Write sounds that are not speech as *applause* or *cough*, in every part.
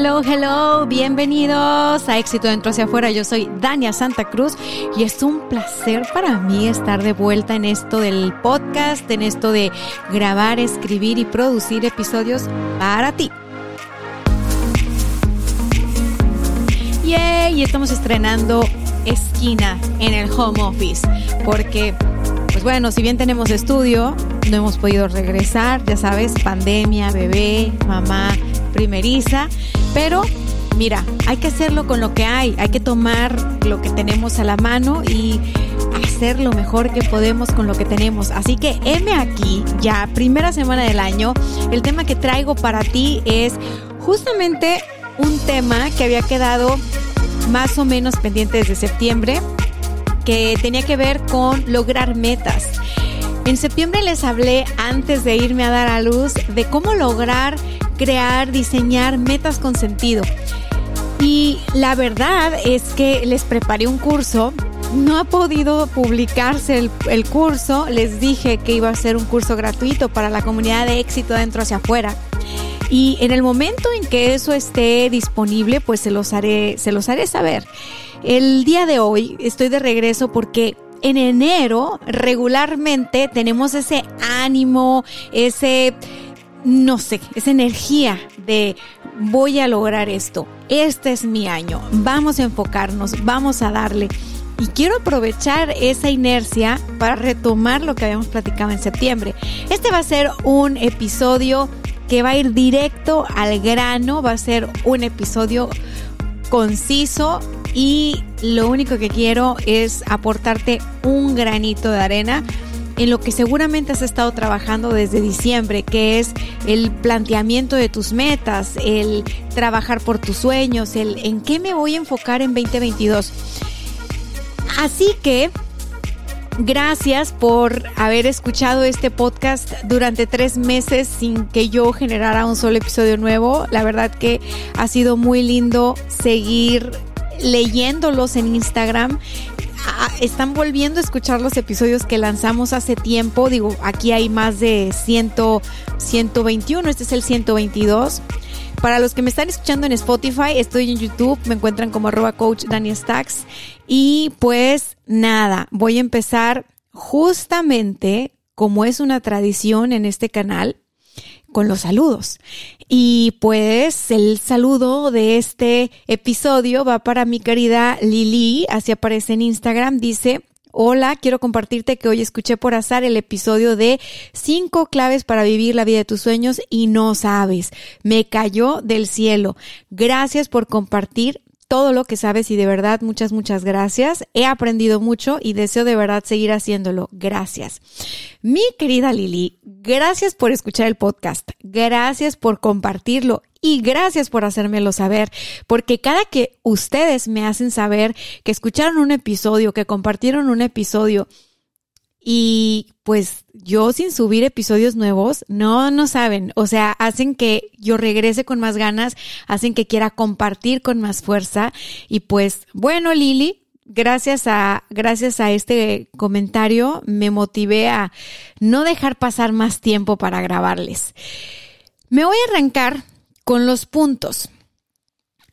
Hello, hello, bienvenidos a Éxito Dentro hacia afuera. Yo soy Dania Santa Cruz y es un placer para mí estar de vuelta en esto del podcast, en esto de grabar, escribir y producir episodios para ti. Yay, y estamos estrenando esquina en el home office porque pues bueno, si bien tenemos estudio, no hemos podido regresar, ya sabes, pandemia, bebé, mamá primeriza, pero mira, hay que hacerlo con lo que hay, hay que tomar lo que tenemos a la mano y hacer lo mejor que podemos con lo que tenemos. Así que heme aquí, ya primera semana del año, el tema que traigo para ti es justamente un tema que había quedado más o menos pendiente desde septiembre, que tenía que ver con lograr metas. En septiembre les hablé antes de irme a dar a luz de cómo lograr crear, diseñar metas con sentido. Y la verdad es que les preparé un curso. No ha podido publicarse el, curso. Les dije que iba a ser un curso gratuito para la comunidad de éxito dentro hacia afuera. Y en el momento en que eso esté disponible, pues se los haré, se los haré saber. El día de hoy estoy de regreso porque en enero regularmente tenemos ese ánimo, ese, no sé, esa energía de voy a lograr esto, este es mi año, vamos a enfocarnos, vamos a darle. Y quiero aprovechar esa inercia para retomar lo que habíamos platicado en septiembre. Este va a ser un episodio que va a ir directo al grano, va a ser un episodio conciso, y lo único que quiero es aportarte un granito de arena en lo que seguramente has estado trabajando desde diciembre, que es el planteamiento de tus metas, el trabajar por tus sueños, el en qué me voy a enfocar en 2022. Así que Gracias por haber escuchado este podcast durante tres meses sin que yo generara un solo episodio nuevo. La verdad que ha sido muy lindo seguir leyéndolos en Instagram. Ah, están volviendo a escuchar los episodios que lanzamos hace tiempo. Digo, aquí hay más de 100, 121, este es el 122. Para los que me están escuchando en Spotify, estoy en YouTube, me encuentran como arroba coach Daniel Stacks. Y pues nada, voy a empezar justamente como es una tradición en este canal, con los saludos. Y pues el saludo de este episodio va para mi querida Lili, así aparece en Instagram, dice, Hola, quiero compartirte que hoy escuché por azar el episodio de 5 claves para vivir la vida de tus sueños y no sabes. Me cayó del cielo. Gracias por compartir todo lo que sabes y de verdad muchas, muchas gracias. He aprendido mucho y deseo de verdad seguir haciéndolo. Gracias. Mi querida Lili, gracias por escuchar el podcast. Gracias por compartirlo y gracias por hacérmelo saber, porque cada que ustedes me hacen saber que escucharon un episodio, que compartieron un episodio, y pues yo sin subir episodios nuevos, no, no saben, o sea, hacen que yo regrese con más ganas, hacen que quiera compartir con más fuerza. Y pues bueno, Lili, gracias a, gracias a este comentario me motivé a no dejar pasar más tiempo para grabarles. Me voy a arrancar con los puntos.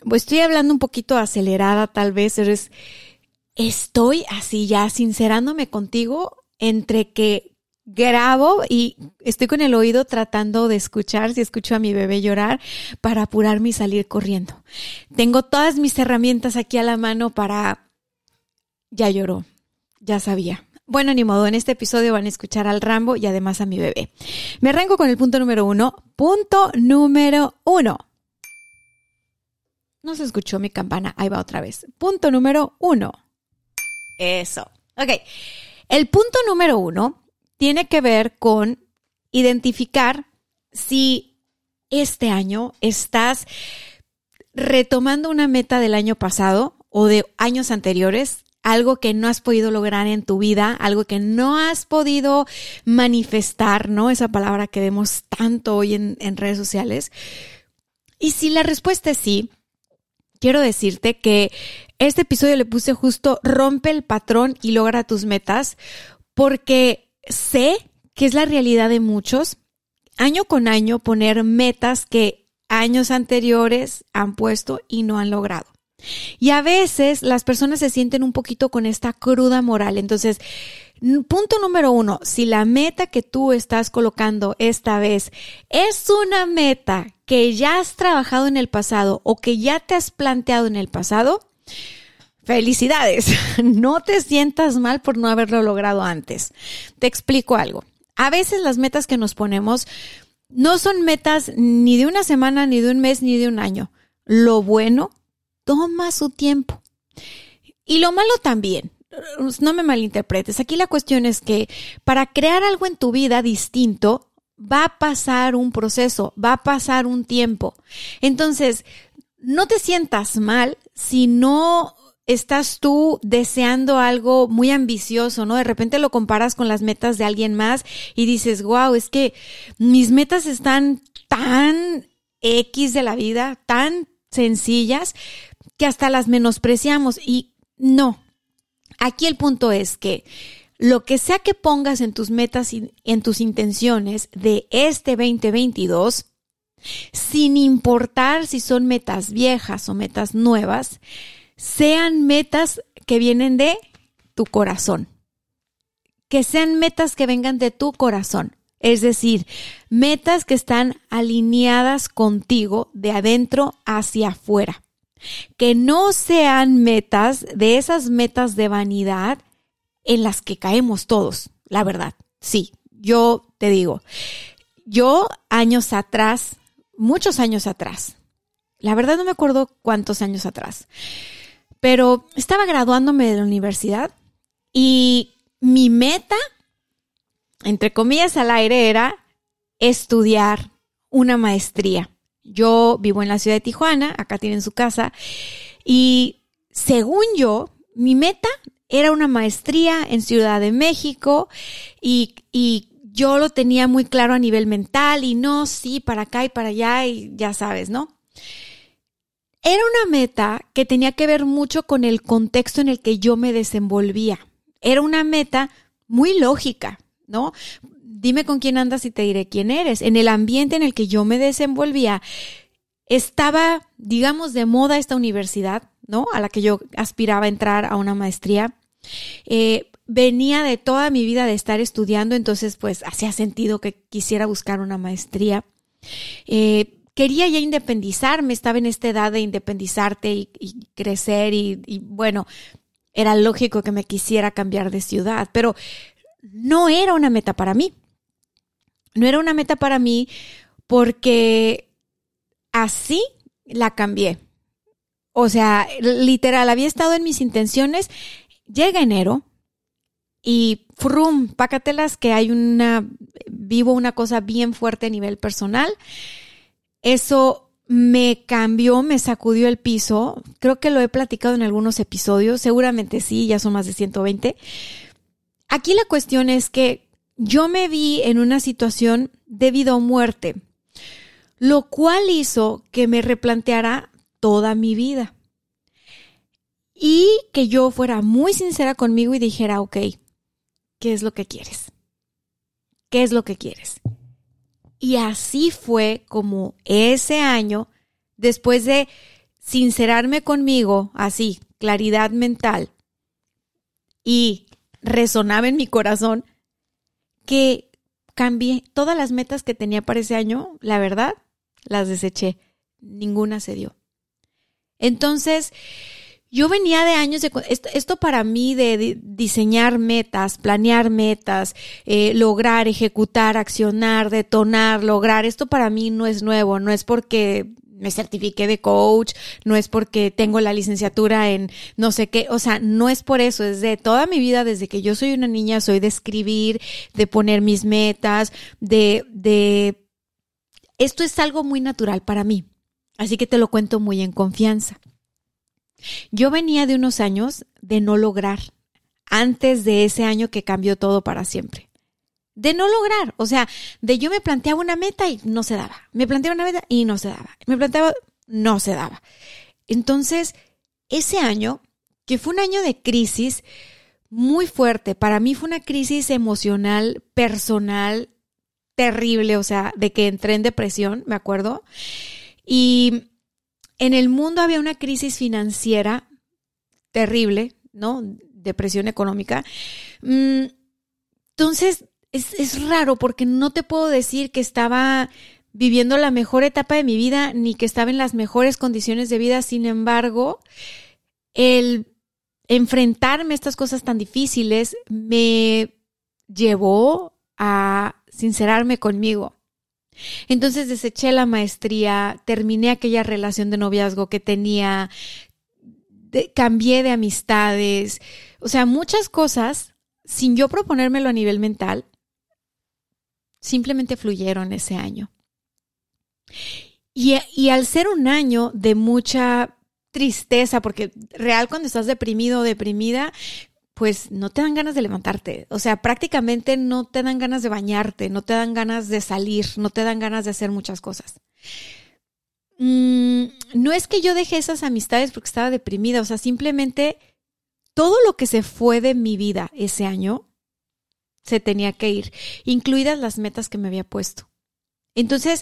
Pues estoy hablando un poquito acelerada, tal vez, eres, estoy así ya sincerándome contigo entre que grabo y estoy con el oído tratando de escuchar si escucho a mi bebé llorar para apurarme y salir corriendo. Tengo todas mis herramientas aquí a la mano para... Ya lloró, ya sabía. Bueno, ni modo, en este episodio van a escuchar al Rambo y además a mi bebé. Me arranco con el punto número uno. Punto número uno. No se escuchó mi campana, ahí va otra vez. Punto número uno. Eso. Ok. El punto número uno tiene que ver con identificar si este año estás retomando una meta del año pasado o de años anteriores, algo que no has podido lograr en tu vida, algo que no has podido manifestar, ¿no? Esa palabra que vemos tanto hoy en, redes sociales. Y si la respuesta es sí, quiero decirte que este episodio le puse justo rompe el patrón y logra tus metas, porque sé que es la realidad de muchos, año con año poner metas que años anteriores han puesto y no han logrado. Y a veces las personas se sienten un poquito con esta cruda moral. Entonces, punto número uno, si la meta que tú estás colocando esta vez es una meta que ya has trabajado en el pasado o que ya te has planteado en el pasado, felicidades. *laughs* No te sientas mal por no haberlo logrado antes. Te explico algo. A veces las metas que nos ponemos no son metas ni de una semana, ni de un mes, ni de un año. Lo bueno toma su tiempo. Y lo malo también. No me malinterpretes. Aquí la cuestión es que para crear algo en tu vida distinto, va a pasar un proceso, va a pasar un tiempo. Entonces, no te sientas mal si no estás tú deseando algo muy ambicioso, ¿no? De repente lo comparas con las metas de alguien más y dices, wow, es que mis metas están tan X de la vida, tan sencillas, que hasta las menospreciamos. Y no, aquí el punto es que lo que sea que pongas en tus metas y en tus intenciones de este 2022, sin importar si son metas viejas o metas nuevas, sean metas que vienen de tu corazón. Que sean metas que vengan de tu corazón. Es decir, metas que están alineadas contigo de adentro hacia afuera. Que no sean metas de esas metas de vanidad en las que caemos todos, la verdad. Sí, yo te digo, yo años atrás, muchos años atrás, la verdad no me acuerdo cuántos años atrás, pero estaba graduándome de la universidad y mi meta, entre comillas al aire, era estudiar una maestría. Yo vivo en la ciudad de Tijuana, acá tienen su casa, y según yo, mi meta era una maestría en Ciudad de México y, y yo lo tenía muy claro a nivel mental y no, sí, para acá y para allá y ya sabes, ¿no? Era una meta que tenía que ver mucho con el contexto en el que yo me desenvolvía. Era una meta muy lógica, ¿no? Dime con quién andas y te diré quién eres. En el ambiente en el que yo me desenvolvía, estaba, digamos, de moda esta universidad, ¿no? A la que yo aspiraba a entrar a una maestría. Eh, venía de toda mi vida de estar estudiando, entonces pues hacía sentido que quisiera buscar una maestría. Eh, quería ya independizarme, estaba en esta edad de independizarte y, crecer y, y bueno, era lógico que me quisiera cambiar de ciudad, pero no era una meta para mí. No era una meta para mí porque así la cambié. O sea, literal, había estado en mis intenciones. Llega enero y frum, pácatelas que hay una, vivo una cosa bien fuerte a nivel personal eso me cambió, me sacudió el piso. Creo que lo he platicado en algunos episodios, seguramente sí, ya son más de 120. Aquí la cuestión es que yo me vi en una situación de vida o muerte, lo cual hizo que me replanteara toda mi vida. Y que yo fuera muy sincera conmigo y dijera, ok, ¿qué es lo que quieres? ¿Qué es lo que quieres? Y así fue como ese año, después de sincerarme conmigo, así, claridad mental, y resonaba en mi corazón, que cambié todas las metas que tenía para ese año, la verdad, las deseché. Ninguna se dio. Entonces, yo venía de años de esto, para mí de, diseñar metas, planear metas, eh, lograr, ejecutar, accionar, detonar, lograr, esto para mí no es nuevo, no es porque me certifiqué de coach, no es porque tengo la licenciatura en no sé qué, o sea, no es por eso, es de toda mi vida, desde que yo soy una niña, soy de escribir, de poner mis metas, de, de, esto es algo muy natural para mí, así que te lo cuento muy en confianza. Yo venía de unos años de no lograr, antes de ese año que cambió todo para siempre de no lograr. O sea, de yo me planteaba una meta y no se daba. Me planteaba una meta y no se daba. Me planteaba, no se daba. Entonces, ese año, que fue un año de crisis muy fuerte, para mí fue una crisis emocional, personal, terrible, o sea, de que entré en depresión, me acuerdo. Y en el mundo había una crisis financiera terrible, ¿no? Depresión económica. Mm, entonces, es, raro porque no te puedo decir que estaba viviendo la mejor etapa de mi vida ni que estaba en las mejores condiciones de vida. Sin embargo, el enfrentarme a estas cosas tan difíciles me llevó a sincerarme conmigo. Entonces deseché la maestría, terminé aquella relación de noviazgo que tenía, cambié de amistades, o sea, muchas cosas sin yo proponérmelo a nivel mental, simplemente fluyeron ese año. Y, y, al ser un año de mucha tristeza, porque real cuando estás deprimido o deprimida, pues no te dan ganas de levantarte. O sea, prácticamente no te dan ganas de bañarte, no te dan ganas de salir, no te dan ganas de hacer muchas cosas. Mm, no es que yo dejé esas amistades porque estaba deprimida, o sea, simplemente todo lo que se fue de mi vida ese año se tenía que ir, incluidas las metas que me había puesto. Entonces,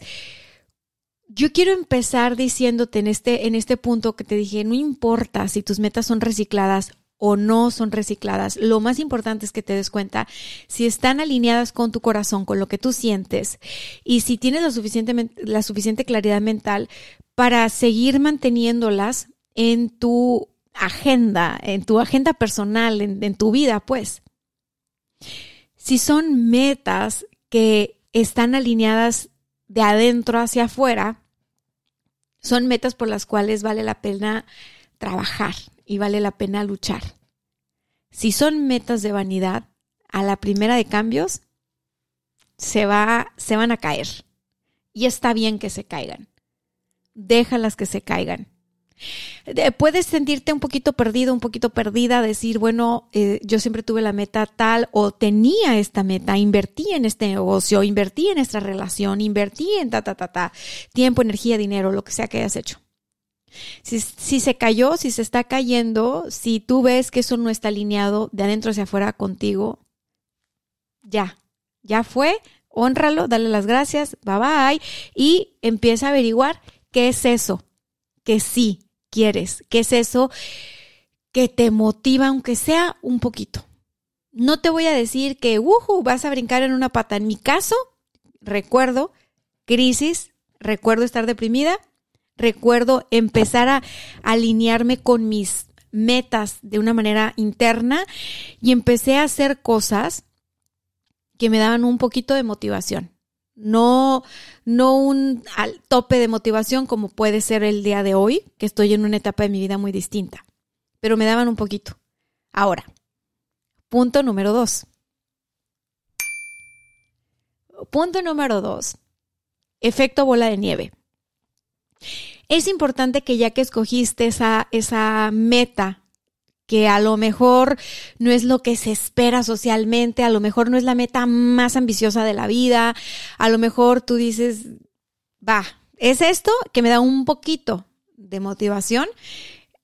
yo quiero empezar diciéndote en este, en este punto que te dije, no importa si tus metas son recicladas o no son recicladas, lo más importante es que te des cuenta si están alineadas con tu corazón, con lo que tú sientes y si tienes la suficiente, la suficiente claridad mental para seguir manteniéndolas en tu agenda, en tu agenda personal, en, en tu vida, pues. Si son metas que están alineadas de adentro hacia afuera, son metas por las cuales vale la pena trabajar y vale la pena luchar. Si son metas de vanidad, a la primera de cambios se, va, se van a caer. Y está bien que se caigan. Déjalas que se caigan puedes sentirte un poquito perdido, un poquito perdida, decir, bueno, eh, yo siempre tuve la meta tal o tenía esta meta, invertí en este negocio, invertí en esta relación, invertí en ta, ta, ta, ta, tiempo, energía, dinero, lo que sea que hayas hecho. Si, se cayó, si se está cayendo, si tú ves que eso no está alineado de adentro hacia afuera contigo, ya, ya fue, honralo, dale las gracias, bye bye, y empieza a averiguar qué es eso que sí quieres, que es eso que te motiva, aunque sea un poquito. No te voy a decir que uh, vas a brincar en una pata. En mi caso, recuerdo crisis, recuerdo estar deprimida, recuerdo empezar a alinearme con mis metas de una manera interna y empecé a hacer cosas que me daban un poquito de motivación. No, no un al tope de motivación como puede ser el día de hoy, que estoy en una etapa de mi vida muy distinta, pero me daban un poquito. Ahora, punto número dos. Punto número dos. Efecto bola de nieve. Es importante que ya que escogiste esa, esa meta que a lo mejor no es lo que se espera socialmente, a lo mejor no es la meta más ambiciosa de la vida, a lo mejor tú dices, va, es esto que me da un poquito de motivación.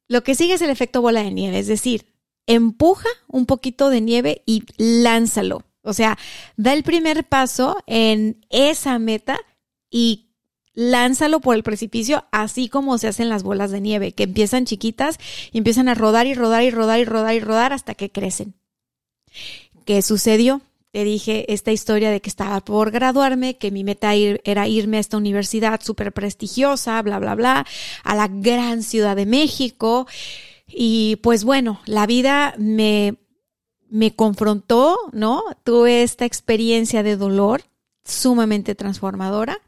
Lo que sigue es el efecto bola de nieve, es decir, empuja un poquito de nieve y lánzalo. O sea, da el primer paso en esa meta y lánzalo por el precipicio, así como se hacen las bolas de nieve, que empiezan chiquitas y empiezan a rodar y rodar y rodar y rodar y rodar hasta que crecen. ¿Qué sucedió? Te dije esta historia de que estaba por graduarme, que mi meta era irme a esta universidad súper prestigiosa, bla, bla, bla, a la gran Ciudad de México. Y pues bueno, la vida me, me confrontó, ¿no? Tuve esta experiencia de dolor sumamente transformadora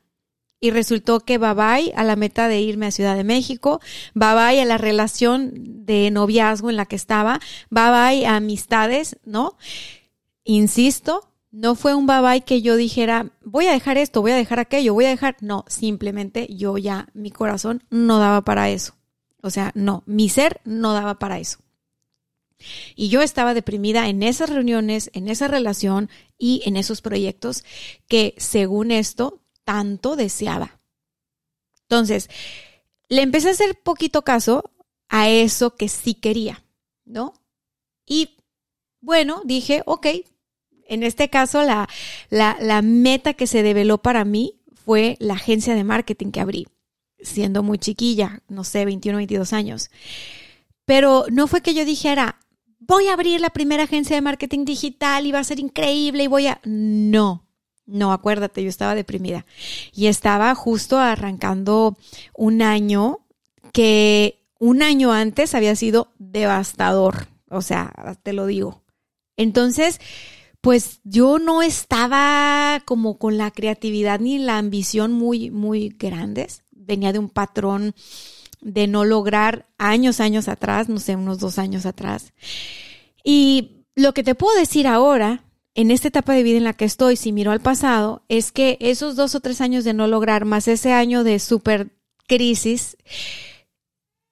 y resultó que bye bye a la meta de irme a Ciudad de México, bye bye a la relación de noviazgo en la que estaba, bye bye a amistades, ¿no? Insisto, no fue un bye bye que yo dijera, voy a dejar esto, voy a dejar aquello, voy a dejar, no, simplemente yo ya, mi corazón no daba para eso. O sea, no, mi ser no daba para eso. Y yo estaba deprimida en esas reuniones, en esa relación y en esos proyectos que, según esto, tanto deseaba. Entonces, le empecé a hacer poquito caso a eso que sí quería, ¿no? Y bueno, dije, ok, en este caso la, la, la meta que se develó para mí fue la agencia de marketing que abrí, siendo muy chiquilla, no sé, 21, 22 años. Pero no fue que yo dijera, voy a abrir la primera agencia de marketing digital y va a ser increíble y voy a... No, no, acuérdate, yo estaba deprimida y estaba justo arrancando un año que un año antes había sido devastador, o sea, te lo digo. Entonces, pues yo no estaba como con la creatividad ni la ambición muy, muy grandes. Venía de un patrón de no lograr años, años atrás, no sé, unos dos años atrás. Y lo que te puedo decir ahora, en esta etapa de vida en la que estoy, si miro al pasado, es que esos dos o tres años de no lograr, más ese año de super crisis,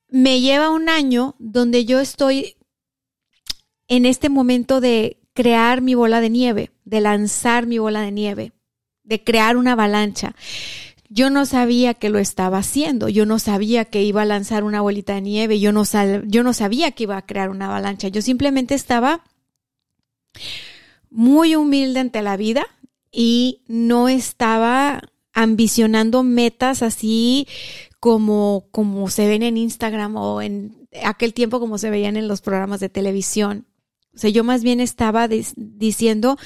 me lleva un año donde yo estoy en este momento de crear mi bola de nieve, de lanzar mi bola de nieve, de crear una avalancha. Yo no sabía que lo estaba haciendo, yo no sabía que iba a lanzar una bolita de nieve, yo no, yo no sabía que iba a crear una avalancha, yo simplemente estaba muy humilde ante la vida y no estaba ambicionando metas así como, como se ven en Instagram o en aquel tiempo como se veían en los programas de televisión. O sea, yo más bien estaba diciendo,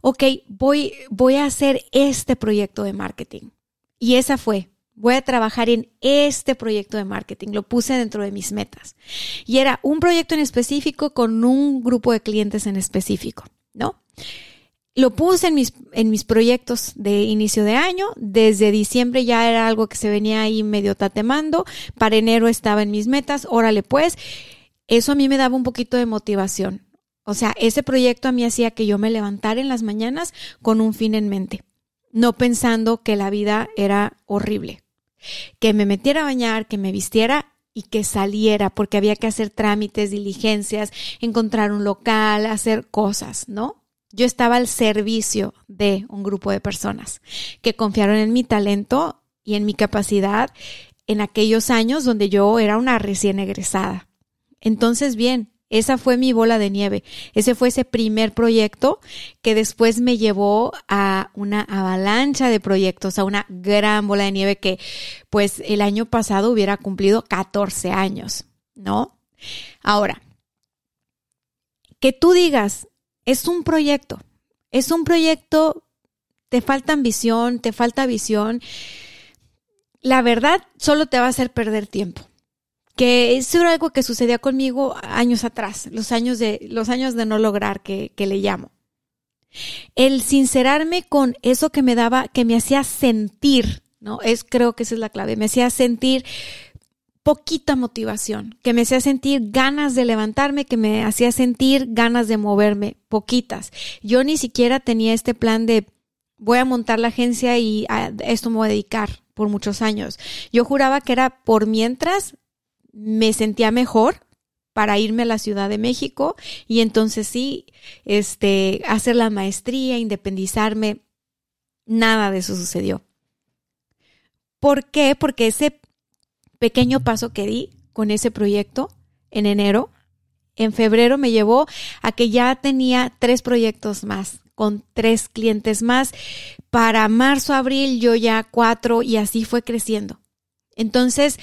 ok, voy, voy a hacer este proyecto de marketing. Y esa fue, voy a trabajar en este proyecto de marketing. Lo puse dentro de mis metas. Y era un proyecto en específico con un grupo de clientes en específico, ¿no? Lo puse en mis, en mis proyectos de inicio de año. Desde diciembre ya era algo que se venía ahí medio tatemando. Para enero estaba en mis metas. Órale, pues. Eso a mí me daba un poquito de motivación. O sea, ese proyecto a mí hacía que yo me levantara en las mañanas con un fin en mente no pensando que la vida era horrible. Que me metiera a bañar, que me vistiera y que saliera, porque había que hacer trámites, diligencias, encontrar un local, hacer cosas, ¿no? Yo estaba al servicio de un grupo de personas que confiaron en mi talento y en mi capacidad en aquellos años donde yo era una recién egresada. Entonces, bien, esa fue mi bola de nieve. Ese fue ese primer proyecto que después me llevó a una avalancha de proyectos, a una gran bola de nieve que pues el año pasado hubiera cumplido 14 años, ¿no? Ahora, que tú digas, es un proyecto, es un proyecto, te falta ambición, te falta visión, la verdad solo te va a hacer perder tiempo que eso era algo que sucedía conmigo años atrás, los años de, los años de no lograr que, le llamo. El sincerarme con eso que me daba, que me hacía sentir, ¿no? Es, creo que esa es la clave, me hacía sentir poquita motivación, que me hacía sentir ganas de levantarme, que me hacía sentir ganas de moverme, poquitas. Yo ni siquiera tenía este plan de voy a montar la agencia y a esto me voy a dedicar por muchos años. Yo juraba que era por mientras me sentía mejor para irme a la Ciudad de México y entonces sí, este, hacer la maestría, independizarme, nada de eso sucedió. ¿Por qué? Porque ese pequeño paso que di con ese proyecto en enero, en febrero me llevó a que ya tenía tres proyectos más, con tres clientes más. Para marzo, abril, yo ya cuatro y así fue creciendo. Entonces,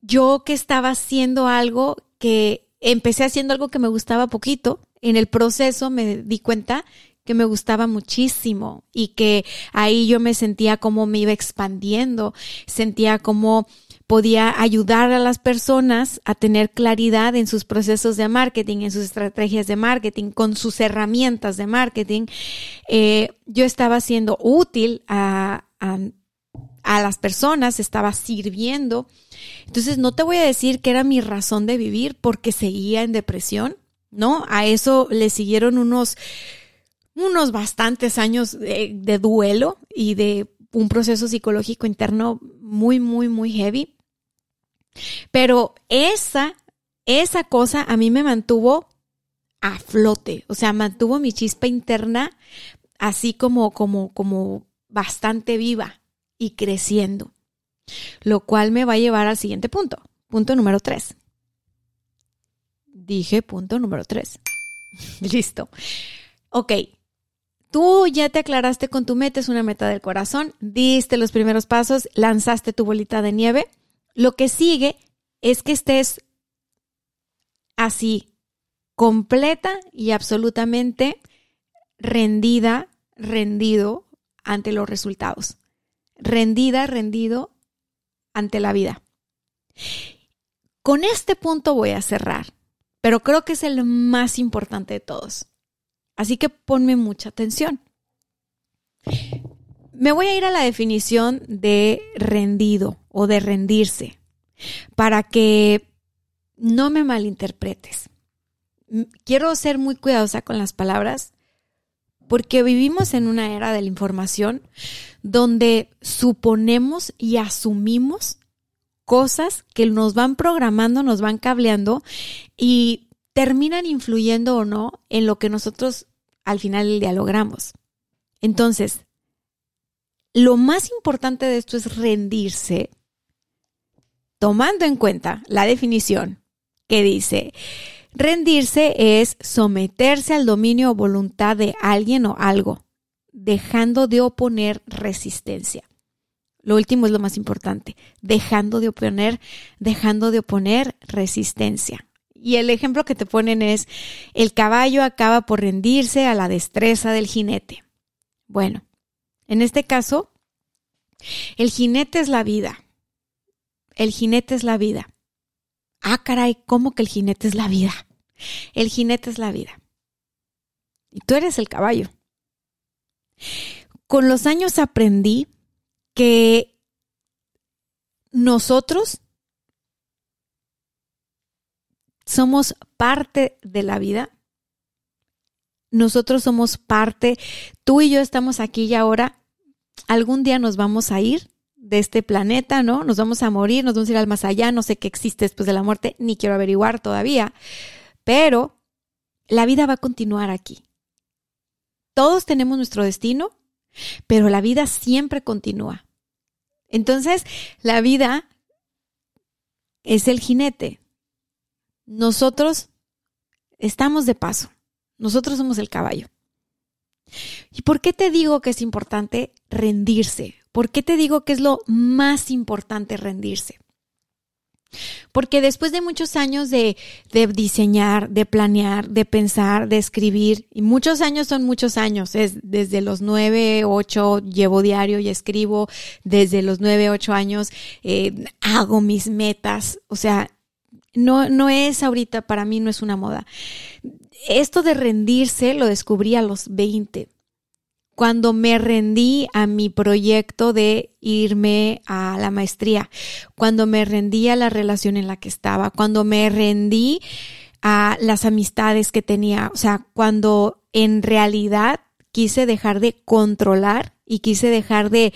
yo que estaba haciendo algo que empecé haciendo algo que me gustaba poquito, en el proceso me di cuenta que me gustaba muchísimo y que ahí yo me sentía como me iba expandiendo, sentía como podía ayudar a las personas a tener claridad en sus procesos de marketing, en sus estrategias de marketing, con sus herramientas de marketing. Eh, yo estaba siendo útil a, a a las personas, estaba sirviendo. Entonces no te voy a decir que era mi razón de vivir porque seguía en depresión, ¿no? A eso le siguieron unos, unos bastantes años de, duelo y de un proceso psicológico interno muy, muy, muy heavy. Pero esa, esa cosa a mí me mantuvo a flote, o sea, mantuvo mi chispa interna así como, como, como bastante viva y creciendo. Lo cual me va a llevar al siguiente punto. Punto número tres. Dije punto número tres. *laughs* Listo. Ok. Tú ya te aclaraste con tu meta, es una meta del corazón, diste los primeros pasos, lanzaste tu bolita de nieve. Lo que sigue es que estés así, completa y absolutamente rendida, rendido ante los resultados. Rendida, rendido ante la vida. Con este punto voy a cerrar, pero creo que es el más importante de todos. Así que ponme mucha atención. Me voy a ir a la definición de rendido o de rendirse para que no me malinterpretes. Quiero ser muy cuidadosa con las palabras porque vivimos en una era de la información donde suponemos y asumimos cosas que nos van programando, nos van cableando y terminan influyendo o no en lo que nosotros al final dialogramos. Entonces, lo más importante de esto es rendirse, tomando en cuenta la definición que dice, Rendirse es someterse al dominio o voluntad de alguien o algo, dejando de oponer resistencia. Lo último es lo más importante, dejando de oponer, dejando de oponer resistencia. Y el ejemplo que te ponen es, el caballo acaba por rendirse a la destreza del jinete. Bueno, en este caso, el jinete es la vida. El jinete es la vida. Ah, caray, ¿cómo que el jinete es la vida? El jinete es la vida. Y tú eres el caballo. Con los años aprendí que nosotros somos parte de la vida. Nosotros somos parte, tú y yo estamos aquí y ahora. Algún día nos vamos a ir de este planeta, ¿no? Nos vamos a morir, nos vamos a ir al más allá, no sé qué existe después de la muerte, ni quiero averiguar todavía, pero la vida va a continuar aquí. Todos tenemos nuestro destino, pero la vida siempre continúa. Entonces, la vida es el jinete. Nosotros estamos de paso. Nosotros somos el caballo. ¿Y por qué te digo que es importante rendirse? ¿Por qué te digo que es lo más importante rendirse? Porque después de muchos años de, de, diseñar, de planear, de pensar, de escribir, y muchos años son muchos años, es desde los nueve, ocho llevo diario y escribo, desde los nueve, ocho años eh, hago mis metas, o sea, no, no es ahorita, para mí no es una moda. Esto de rendirse lo descubrí a los 20 cuando me rendí a mi proyecto de irme a la maestría, cuando me rendí a la relación en la que estaba, cuando me rendí a las amistades que tenía, o sea, cuando en realidad quise dejar de controlar y quise dejar de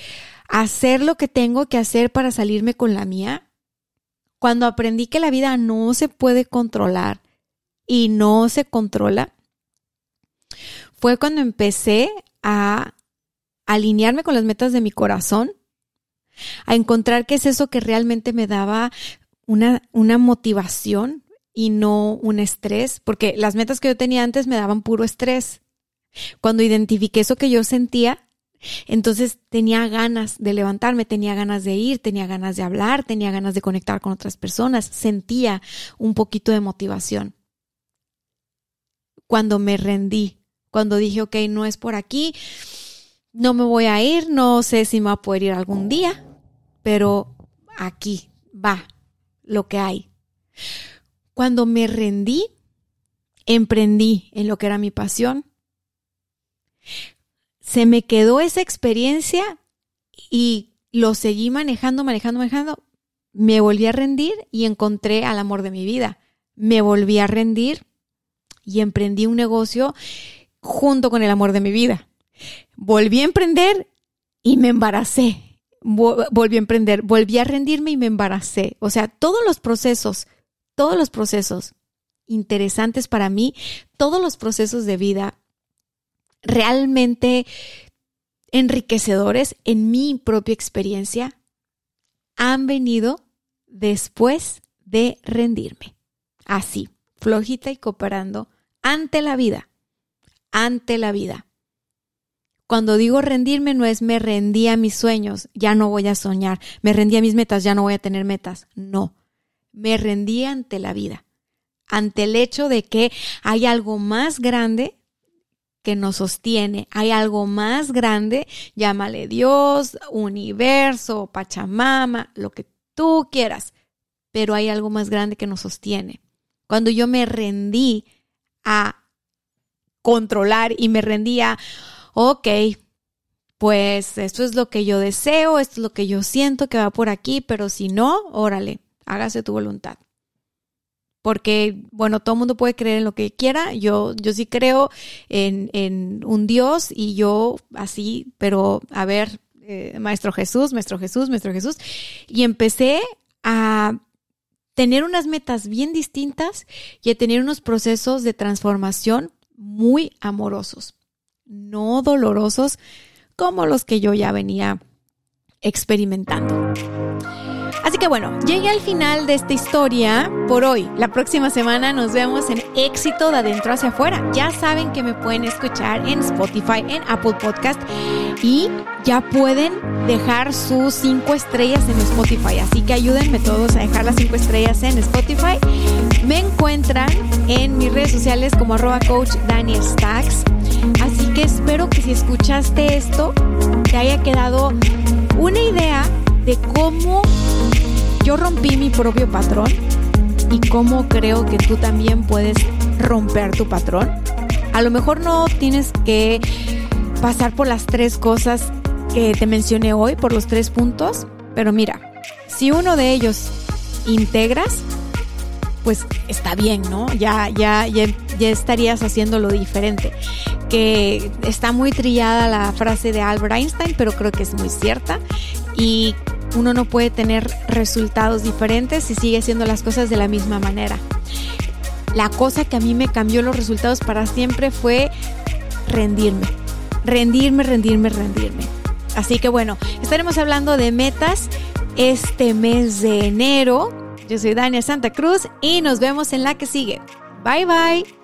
hacer lo que tengo que hacer para salirme con la mía, cuando aprendí que la vida no se puede controlar y no se controla, fue cuando empecé a alinearme con las metas de mi corazón, a encontrar qué es eso que realmente me daba una, una motivación y no un estrés, porque las metas que yo tenía antes me daban puro estrés. Cuando identifiqué eso que yo sentía, entonces tenía ganas de levantarme, tenía ganas de ir, tenía ganas de hablar, tenía ganas de conectar con otras personas, sentía un poquito de motivación. Cuando me rendí cuando dije, ok, no es por aquí, no me voy a ir, no sé si me va a poder ir algún día, pero aquí va lo que hay. Cuando me rendí, emprendí en lo que era mi pasión, se me quedó esa experiencia y lo seguí manejando, manejando, manejando. Me volví a rendir y encontré al amor de mi vida. Me volví a rendir y emprendí un negocio junto con el amor de mi vida. Volví a emprender y me embaracé. Volví a emprender, volví a rendirme y me embaracé. O sea, todos los procesos, todos los procesos interesantes para mí, todos los procesos de vida realmente enriquecedores en mi propia experiencia han venido después de rendirme. Así, flojita y cooperando ante la vida, ante la vida. Cuando digo rendirme no es me rendí a mis sueños, ya no voy a soñar, me rendí a mis metas, ya no voy a tener metas. No, me rendí ante la vida, ante el hecho de que hay algo más grande que nos sostiene, hay algo más grande, llámale Dios, universo, Pachamama, lo que tú quieras, pero hay algo más grande que nos sostiene. Cuando yo me rendí a controlar y me rendí a ok, pues esto es lo que yo deseo, esto es lo que yo siento que va por aquí, pero si no, órale, hágase tu voluntad. Porque, bueno, todo mundo puede creer en lo que quiera. Yo, yo sí creo en, en un Dios y yo así, pero a ver, eh, Maestro Jesús, Maestro Jesús, Maestro Jesús. Y empecé a tener unas metas bien distintas y a tener unos procesos de transformación muy amorosos no dolorosos como los que yo ya venía experimentando. Así que bueno, llegué al final de esta historia por hoy. La próxima semana nos vemos en Éxito de Adentro hacia afuera. Ya saben que me pueden escuchar en Spotify, en Apple Podcast y ya pueden dejar sus cinco estrellas en Spotify. Así que ayúdenme todos a dejar las cinco estrellas en Spotify. Me encuentran en mis redes sociales como arroba coach Daniel Stacks. Así que espero que si escuchaste esto te haya quedado una idea de cómo yo rompí mi propio patrón y cómo creo que tú también puedes romper tu patrón. A lo mejor no tienes que pasar por las tres cosas que te mencioné hoy, por los tres puntos, pero mira, si uno de ellos integras, pues está bien, ¿no? Ya, ya, ya, ya estarías haciéndolo diferente. Que está muy trillada la frase de Albert Einstein, pero creo que es muy cierta. Y uno no puede tener resultados diferentes si sigue haciendo las cosas de la misma manera. La cosa que a mí me cambió los resultados para siempre fue rendirme. Rendirme, rendirme, rendirme. Así que bueno, estaremos hablando de metas este mes de enero. Yo soy Dania Santa Cruz y nos vemos en la que sigue. Bye bye.